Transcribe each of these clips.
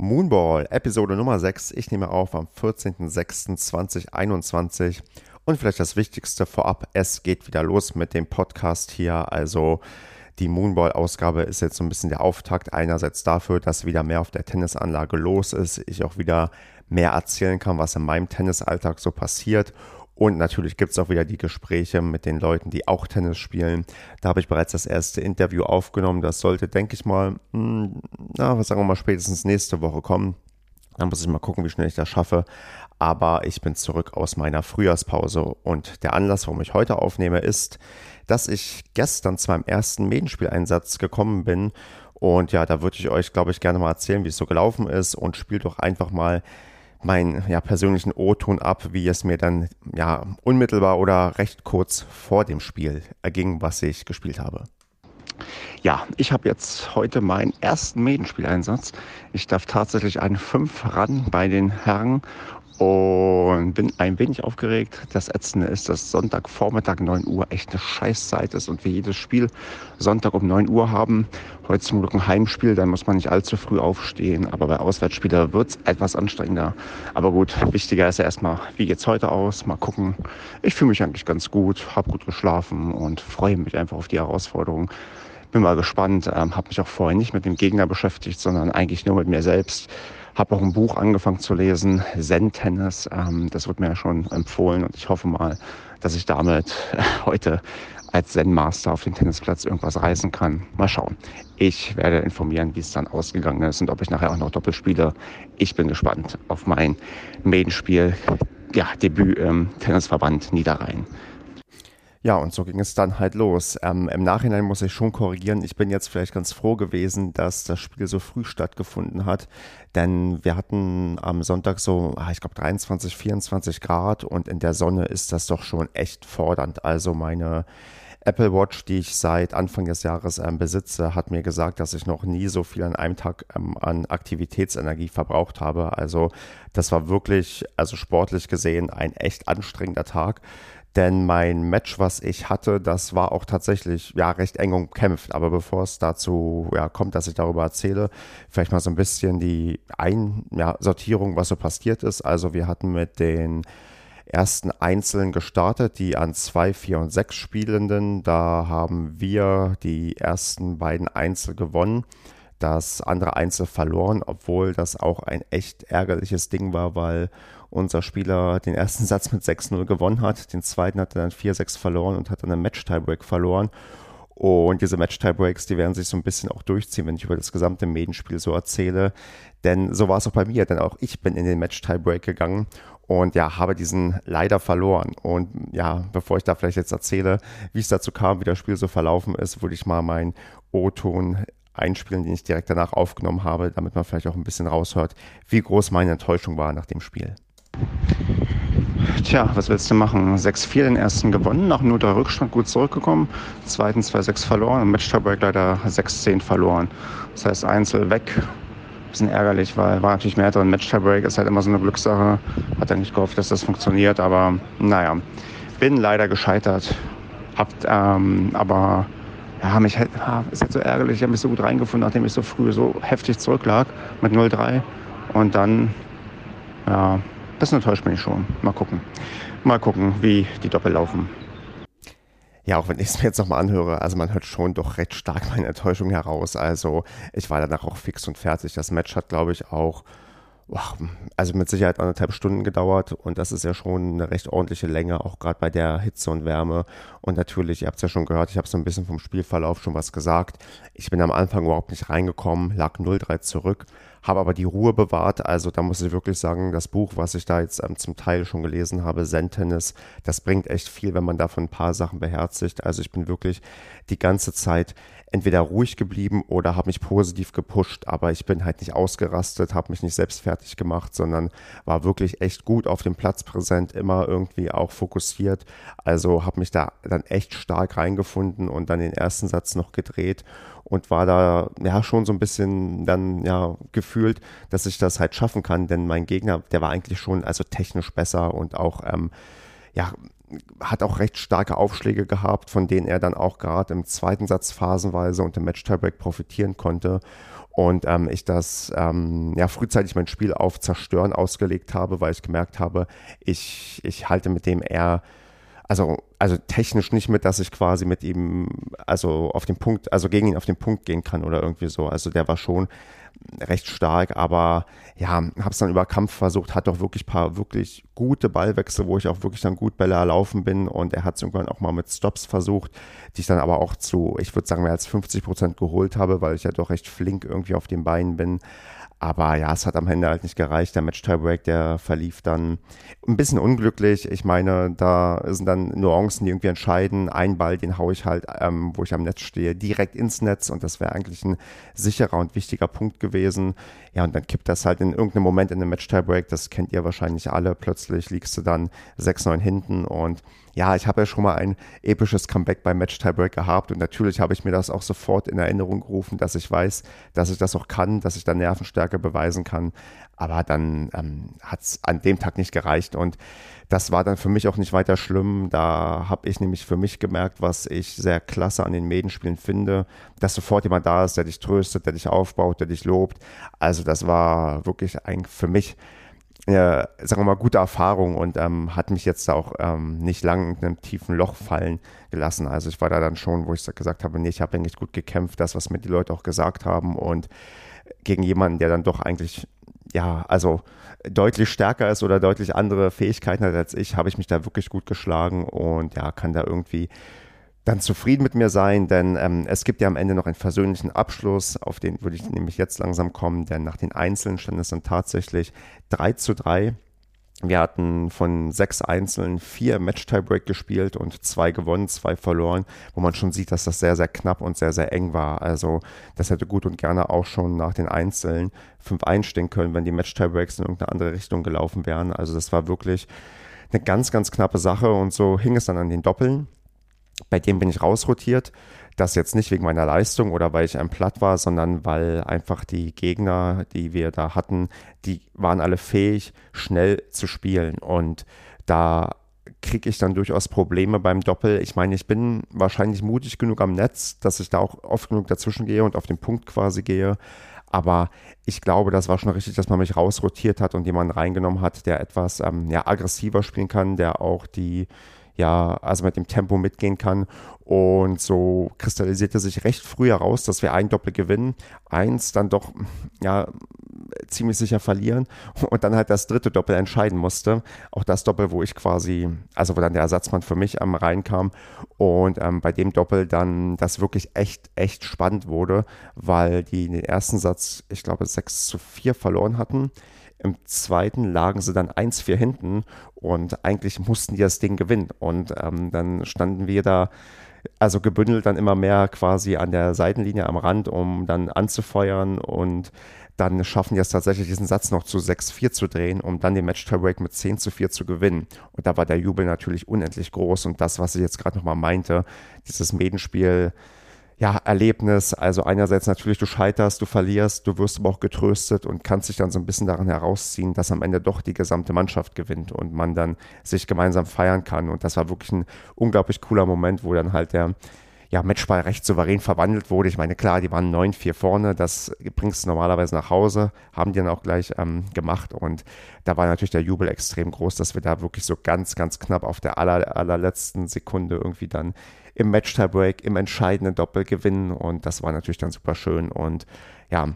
Moonball, Episode Nummer 6. Ich nehme auf am 14.06.2021. Und vielleicht das Wichtigste vorab, es geht wieder los mit dem Podcast hier. Also die Moonball-Ausgabe ist jetzt so ein bisschen der Auftakt. Einerseits dafür, dass wieder mehr auf der Tennisanlage los ist. Ich auch wieder mehr erzählen kann, was in meinem Tennisalltag so passiert. Und natürlich gibt es auch wieder die Gespräche mit den Leuten, die auch Tennis spielen. Da habe ich bereits das erste Interview aufgenommen. Das sollte, denke ich mal, hm, na, was sagen wir mal, spätestens nächste Woche kommen. Dann muss ich mal gucken, wie schnell ich das schaffe. Aber ich bin zurück aus meiner Frühjahrspause. Und der Anlass, warum ich heute aufnehme, ist, dass ich gestern zu meinem ersten Medienspieleinsatz gekommen bin. Und ja, da würde ich euch, glaube ich, gerne mal erzählen, wie es so gelaufen ist. Und spielt doch einfach mal meinen ja, persönlichen O-Ton ab, wie es mir dann ja unmittelbar oder recht kurz vor dem Spiel erging, was ich gespielt habe. Ja, ich habe jetzt heute meinen ersten Medenspieleinsatz. Ich darf tatsächlich einen 5 ran bei den Herren und bin ein wenig aufgeregt. Das Ätzende ist, dass Sonntagvormittag 9 Uhr echt eine Scheißzeit ist und wir jedes Spiel Sonntag um 9 Uhr haben. Heute zum Glück ein Heimspiel, dann muss man nicht allzu früh aufstehen. Aber bei Auswärtsspielen wird es etwas anstrengender. Aber gut, wichtiger ist ja erstmal, wie geht's heute aus? Mal gucken. Ich fühle mich eigentlich ganz gut, habe gut geschlafen und freue mich einfach auf die Herausforderung. Bin mal gespannt, ähm, habe mich auch vorher nicht mit dem Gegner beschäftigt, sondern eigentlich nur mit mir selbst habe auch ein Buch angefangen zu lesen, Zen-Tennis. Ähm, das wird mir ja schon empfohlen und ich hoffe mal, dass ich damit heute als Zen-Master auf dem Tennisplatz irgendwas reißen kann. Mal schauen. Ich werde informieren, wie es dann ausgegangen ist und ob ich nachher auch noch doppelt spiele. Ich bin gespannt auf mein Maiden-Spiel, ja, Debüt im Tennisverband Niederrhein. Ja, und so ging es dann halt los. Ähm, Im Nachhinein muss ich schon korrigieren. Ich bin jetzt vielleicht ganz froh gewesen, dass das Spiel so früh stattgefunden hat. Denn wir hatten am Sonntag so, ah, ich glaube, 23, 24 Grad und in der Sonne ist das doch schon echt fordernd. Also meine Apple Watch, die ich seit Anfang des Jahres ähm, besitze, hat mir gesagt, dass ich noch nie so viel an einem Tag ähm, an Aktivitätsenergie verbraucht habe. Also das war wirklich, also sportlich gesehen, ein echt anstrengender Tag. Denn mein Match, was ich hatte, das war auch tatsächlich ja recht eng umkämpft. Aber bevor es dazu ja, kommt, dass ich darüber erzähle, vielleicht mal so ein bisschen die Einsortierung, ja, was so passiert ist. Also wir hatten mit den ersten Einzeln gestartet, die an 2, 4 und 6 Spielenden. Da haben wir die ersten beiden Einzel gewonnen das andere Einzel verloren, obwohl das auch ein echt ärgerliches Ding war, weil unser Spieler den ersten Satz mit 6-0 gewonnen hat, den zweiten hat er dann 4-6 verloren und hat dann einen Match-Tiebreak verloren. Und diese Match-Tiebreaks, die werden sich so ein bisschen auch durchziehen, wenn ich über das gesamte Medenspiel so erzähle. Denn so war es auch bei mir, denn auch ich bin in den Match-Tiebreak gegangen und ja, habe diesen leider verloren. Und ja, bevor ich da vielleicht jetzt erzähle, wie es dazu kam, wie das Spiel so verlaufen ist, würde ich mal meinen O-Ton einspielen, den ich direkt danach aufgenommen habe, damit man vielleicht auch ein bisschen raushört, wie groß meine Enttäuschung war nach dem Spiel. Tja, was willst du machen? 6-4 den ersten gewonnen, nach nur der Rückstand gut zurückgekommen, zweiten 2-6 verloren und Match-Tiebreak leider 6-10 verloren. Das heißt, Einzel weg. Bisschen ärgerlich, weil war natürlich mehr drin. Match-Tiebreak ist halt immer so eine Glückssache. Hat eigentlich gehofft, dass das funktioniert, aber naja, bin leider gescheitert. Habt ähm, aber ja, mich halt, ja, ist halt so ärgerlich. Ich habe mich so gut reingefunden, nachdem ich so früh so heftig zurücklag mit 0-3. Und dann, ja, das enttäuscht mich schon. Mal gucken. Mal gucken, wie die Doppel laufen. Ja, auch wenn ich es mir jetzt nochmal anhöre, also man hört schon doch recht stark meine Enttäuschung heraus. Also ich war danach auch fix und fertig. Das Match hat, glaube ich, auch also mit Sicherheit anderthalb Stunden gedauert und das ist ja schon eine recht ordentliche Länge, auch gerade bei der Hitze und Wärme. Und natürlich, ihr habt es ja schon gehört, ich habe so ein bisschen vom Spielverlauf schon was gesagt. Ich bin am Anfang überhaupt nicht reingekommen, lag 0-3 zurück, habe aber die Ruhe bewahrt. Also da muss ich wirklich sagen, das Buch, was ich da jetzt ähm, zum Teil schon gelesen habe, Zen-Tennis, das bringt echt viel, wenn man davon ein paar Sachen beherzigt. Also ich bin wirklich die ganze Zeit entweder ruhig geblieben oder habe mich positiv gepusht, aber ich bin halt nicht ausgerastet, habe mich nicht selbst fertig gemacht, sondern war wirklich echt gut auf dem Platz präsent, immer irgendwie auch fokussiert. Also habe mich da dann echt stark reingefunden und dann den ersten Satz noch gedreht und war da ja schon so ein bisschen dann ja gefühlt, dass ich das halt schaffen kann, denn mein Gegner, der war eigentlich schon also technisch besser und auch ähm, ja hat auch recht starke Aufschläge gehabt, von denen er dann auch gerade im zweiten Satz phasenweise und im Match Tiebreak profitieren konnte. und ähm, ich das ähm, ja frühzeitig mein Spiel auf Zerstören ausgelegt habe, weil ich gemerkt habe, ich, ich halte mit dem eher also, also technisch nicht mit, dass ich quasi mit ihm, also auf den Punkt, also gegen ihn auf den Punkt gehen kann oder irgendwie so. Also der war schon recht stark, aber ja, habe es dann über Kampf versucht, hat doch wirklich paar wirklich gute Ballwechsel, wo ich auch wirklich dann gut Bälle erlaufen bin und er hat es irgendwann auch mal mit Stops versucht, die ich dann aber auch zu, ich würde sagen, mehr als 50 Prozent geholt habe, weil ich ja doch recht flink irgendwie auf den Beinen bin. Aber ja, es hat am Ende halt nicht gereicht. Der Match-Tiebreak, der verlief dann ein bisschen unglücklich. Ich meine, da sind dann Nuancen, die irgendwie entscheiden. Ein Ball, den haue ich halt, ähm, wo ich am Netz stehe, direkt ins Netz und das wäre eigentlich ein sicherer und wichtiger Punkt gewesen. Ja, und dann kippt das halt in irgendeinem Moment in einem Match-Tiebreak. Das kennt ihr wahrscheinlich alle. Plötzlich liegst du dann 6-9 hinten und ja, ich habe ja schon mal ein episches Comeback beim Match Tiebreak gehabt und natürlich habe ich mir das auch sofort in Erinnerung gerufen, dass ich weiß, dass ich das auch kann, dass ich da Nervenstärke beweisen kann. Aber dann ähm, hat es an dem Tag nicht gereicht und das war dann für mich auch nicht weiter schlimm. Da habe ich nämlich für mich gemerkt, was ich sehr klasse an den Medenspielen finde, dass sofort jemand da ist, der dich tröstet, der dich aufbaut, der dich lobt. Also das war wirklich ein, für mich äh, sagen wir mal, gute Erfahrung und ähm, hat mich jetzt auch ähm, nicht lang in einem tiefen Loch fallen gelassen. Also ich war da dann schon, wo ich gesagt habe, nee, ich habe eigentlich gut gekämpft, das, was mir die Leute auch gesagt haben und gegen jemanden, der dann doch eigentlich, ja, also deutlich stärker ist oder deutlich andere Fähigkeiten hat als ich, habe ich mich da wirklich gut geschlagen und ja, kann da irgendwie dann zufrieden mit mir sein, denn ähm, es gibt ja am Ende noch einen versöhnlichen Abschluss, auf den würde ich nämlich jetzt langsam kommen, denn nach den Einzelnen stand es dann tatsächlich 3 zu 3. Wir hatten von sechs Einzelnen vier Match-Tiebreak gespielt und zwei gewonnen, zwei verloren, wo man schon sieht, dass das sehr, sehr knapp und sehr, sehr eng war. Also das hätte gut und gerne auch schon nach den Einzelnen fünf einstehen können, wenn die Match-Tiebreaks in irgendeine andere Richtung gelaufen wären. Also das war wirklich eine ganz, ganz knappe Sache und so hing es dann an den Doppeln. Bei dem bin ich rausrotiert. Das jetzt nicht wegen meiner Leistung oder weil ich ein Platt war, sondern weil einfach die Gegner, die wir da hatten, die waren alle fähig, schnell zu spielen. Und da kriege ich dann durchaus Probleme beim Doppel. Ich meine, ich bin wahrscheinlich mutig genug am Netz, dass ich da auch oft genug dazwischen gehe und auf den Punkt quasi gehe. Aber ich glaube, das war schon richtig, dass man mich rausrotiert hat und jemanden reingenommen hat, der etwas ähm, ja, aggressiver spielen kann, der auch die ja, also mit dem Tempo mitgehen kann. Und so kristallisierte sich recht früh heraus, dass wir ein Doppel gewinnen, eins dann doch, ja, ziemlich sicher verlieren und dann halt das dritte Doppel entscheiden musste. Auch das Doppel, wo ich quasi, also wo dann der Ersatzmann für mich ähm, reinkam und ähm, bei dem Doppel dann das wirklich echt, echt spannend wurde, weil die den ersten Satz, ich glaube, 6 zu 4 verloren hatten. Im zweiten lagen sie dann 1-4 hinten und eigentlich mussten die das Ding gewinnen. Und ähm, dann standen wir da, also gebündelt dann immer mehr quasi an der Seitenlinie am Rand, um dann anzufeuern und dann schaffen die es tatsächlich, diesen Satz noch zu 6-4 zu drehen, um dann den Match Tiebreak mit 10 zu 4 zu gewinnen. Und da war der Jubel natürlich unendlich groß und das, was ich jetzt gerade nochmal meinte, dieses Medenspiel, ja, Erlebnis. Also einerseits natürlich, du scheiterst, du verlierst, du wirst aber auch getröstet und kannst dich dann so ein bisschen daran herausziehen, dass am Ende doch die gesamte Mannschaft gewinnt und man dann sich gemeinsam feiern kann. Und das war wirklich ein unglaublich cooler Moment, wo dann halt der ja, Matchball recht souverän verwandelt wurde. Ich meine, klar, die waren 9-4 vorne, das bringst du normalerweise nach Hause, haben die dann auch gleich ähm, gemacht. Und da war natürlich der Jubel extrem groß, dass wir da wirklich so ganz, ganz knapp auf der aller, allerletzten Sekunde irgendwie dann im Match-Tiebreak, im entscheidenden Doppel gewinnen. Und das war natürlich dann super schön. Und ja,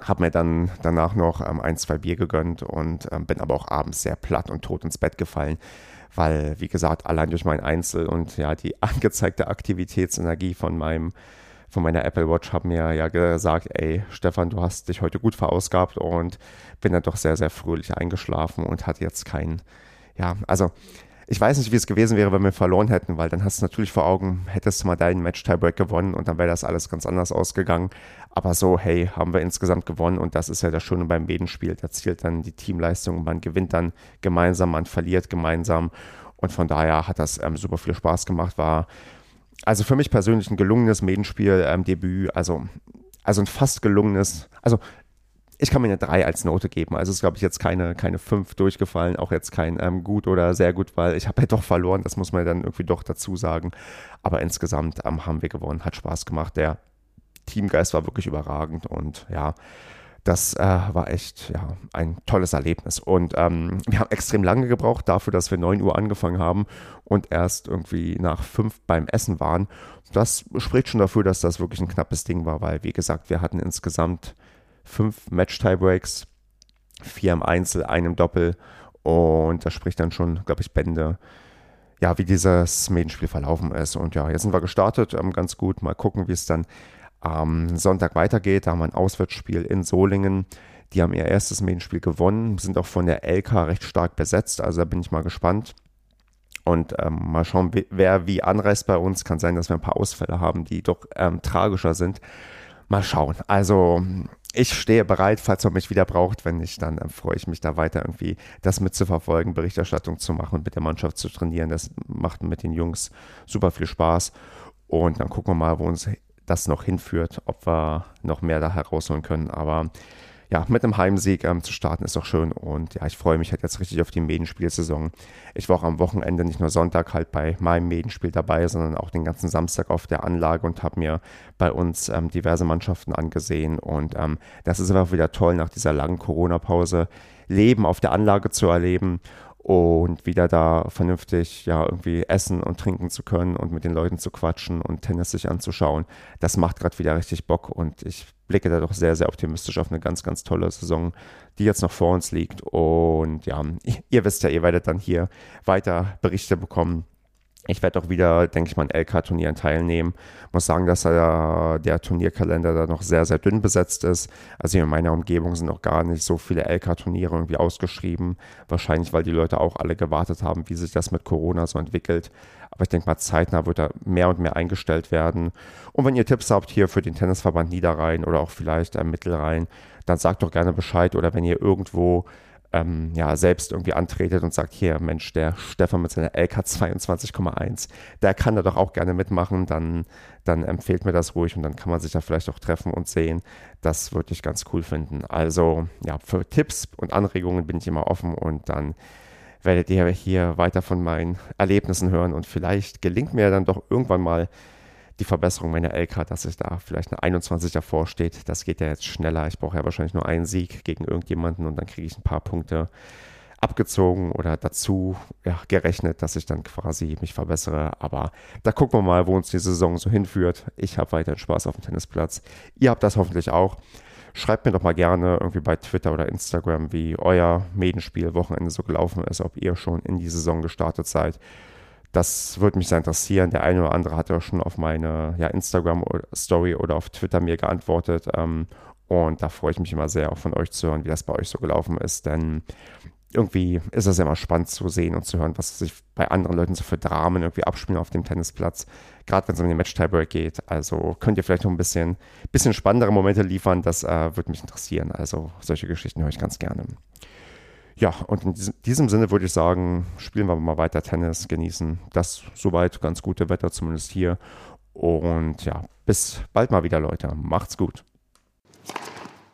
habe mir dann danach noch ähm, ein, zwei Bier gegönnt und ähm, bin aber auch abends sehr platt und tot ins Bett gefallen, weil, wie gesagt, allein durch mein Einzel und ja, die angezeigte Aktivitätsenergie von meinem von meiner Apple Watch haben mir ja gesagt, ey, Stefan, du hast dich heute gut verausgabt und bin dann doch sehr, sehr fröhlich eingeschlafen und hatte jetzt keinen, ja, also ich weiß nicht, wie es gewesen wäre, wenn wir verloren hätten, weil dann hast du natürlich vor Augen, hättest du mal deinen Match-Tiebreak gewonnen und dann wäre das alles ganz anders ausgegangen. Aber so, hey, haben wir insgesamt gewonnen und das ist ja das Schöne beim Medenspiel. Da zielt dann die Teamleistung und man gewinnt dann gemeinsam, man verliert gemeinsam. Und von daher hat das ähm, super viel Spaß gemacht. War also für mich persönlich ein gelungenes Medenspiel-Debüt. Ähm, also, also ein fast gelungenes, also ich kann mir eine 3 als Note geben. Also ist, glaube ich, jetzt keine, keine 5 durchgefallen, auch jetzt kein ähm, gut oder sehr gut, weil ich habe ja doch verloren, das muss man dann irgendwie doch dazu sagen. Aber insgesamt ähm, haben wir gewonnen, hat Spaß gemacht. Der Teamgeist war wirklich überragend und ja, das äh, war echt ja, ein tolles Erlebnis. Und ähm, wir haben extrem lange gebraucht dafür, dass wir 9 Uhr angefangen haben und erst irgendwie nach 5 beim Essen waren. Das spricht schon dafür, dass das wirklich ein knappes Ding war, weil, wie gesagt, wir hatten insgesamt fünf Match-Tiebreaks, vier im Einzel, einem Doppel. Und das spricht dann schon, glaube ich, Bände, ja, wie dieses Medienspiel verlaufen ist. Und ja, jetzt sind wir gestartet, ähm, ganz gut. Mal gucken, wie es dann am Sonntag weitergeht. Da haben wir ein Auswärtsspiel in Solingen. Die haben ihr erstes Medienspiel gewonnen, sind auch von der LK recht stark besetzt. Also da bin ich mal gespannt. Und ähm, mal schauen, wer wie anreist bei uns. Kann sein, dass wir ein paar Ausfälle haben, die doch ähm, tragischer sind. Mal schauen. Also ich stehe bereit, falls man mich wieder braucht. Wenn nicht, dann äh, freue ich mich da weiter irgendwie das mitzuverfolgen, Berichterstattung zu machen und mit der Mannschaft zu trainieren. Das macht mit den Jungs super viel Spaß. Und dann gucken wir mal, wo uns das noch hinführt, ob wir noch mehr da herausholen können. Aber ja, mit einem Heimsieg ähm, zu starten ist doch schön. Und ja, ich freue mich halt jetzt richtig auf die Medenspielsaison. Ich war auch am Wochenende nicht nur Sonntag halt bei meinem Medenspiel dabei, sondern auch den ganzen Samstag auf der Anlage und habe mir bei uns ähm, diverse Mannschaften angesehen. Und ähm, das ist einfach wieder toll nach dieser langen Corona-Pause Leben auf der Anlage zu erleben und wieder da vernünftig ja irgendwie essen und trinken zu können und mit den Leuten zu quatschen und Tennis sich anzuschauen. Das macht gerade wieder richtig Bock und ich blicke da doch sehr, sehr optimistisch auf eine ganz, ganz tolle Saison, die jetzt noch vor uns liegt. Und ja, ihr wisst ja, ihr werdet dann hier weiter Berichte bekommen ich werde auch wieder, denke ich mal, an LK-Turnieren teilnehmen. Muss sagen, dass äh, der Turnierkalender da noch sehr, sehr dünn besetzt ist. Also in meiner Umgebung sind noch gar nicht so viele LK-Turniere irgendwie ausgeschrieben. Wahrscheinlich, weil die Leute auch alle gewartet haben, wie sich das mit Corona so entwickelt. Aber ich denke mal, zeitnah wird da mehr und mehr eingestellt werden. Und wenn ihr Tipps habt hier für den Tennisverband Niederrhein oder auch vielleicht äh, Mittelrhein, dann sagt doch gerne Bescheid. Oder wenn ihr irgendwo ähm, ja, selbst irgendwie antretet und sagt, hier, Mensch, der Stefan mit seiner LK 22,1, der kann da doch auch gerne mitmachen, dann, dann empfehlt mir das ruhig und dann kann man sich da vielleicht auch treffen und sehen. Das würde ich ganz cool finden. Also, ja, für Tipps und Anregungen bin ich immer offen und dann werdet ihr hier weiter von meinen Erlebnissen hören und vielleicht gelingt mir dann doch irgendwann mal die Verbesserung meiner LK, dass ich da vielleicht eine 21 davor steht. Das geht ja jetzt schneller. Ich brauche ja wahrscheinlich nur einen Sieg gegen irgendjemanden und dann kriege ich ein paar Punkte abgezogen oder dazu ja, gerechnet, dass ich dann quasi mich verbessere. Aber da gucken wir mal, wo uns die Saison so hinführt. Ich habe weiterhin Spaß auf dem Tennisplatz. Ihr habt das hoffentlich auch. Schreibt mir doch mal gerne irgendwie bei Twitter oder Instagram, wie euer Medenspiel Wochenende so gelaufen ist, ob ihr schon in die Saison gestartet seid. Das würde mich sehr interessieren. Der eine oder andere hat ja schon auf meine ja, Instagram-Story oder auf Twitter mir geantwortet. Ähm, und da freue ich mich immer sehr, auch von euch zu hören, wie das bei euch so gelaufen ist. Denn irgendwie ist es ja immer spannend zu sehen und zu hören, was sich bei anderen Leuten so für Dramen irgendwie abspielen auf dem Tennisplatz. Gerade wenn es um den Match-Tiebreak geht. Also könnt ihr vielleicht noch ein bisschen, bisschen spannendere Momente liefern. Das äh, würde mich interessieren. Also solche Geschichten höre ich ganz gerne. Ja, und in diesem Sinne würde ich sagen, spielen wir mal weiter Tennis, genießen das soweit ganz gute Wetter, zumindest hier. Und ja, bis bald mal wieder, Leute. Macht's gut.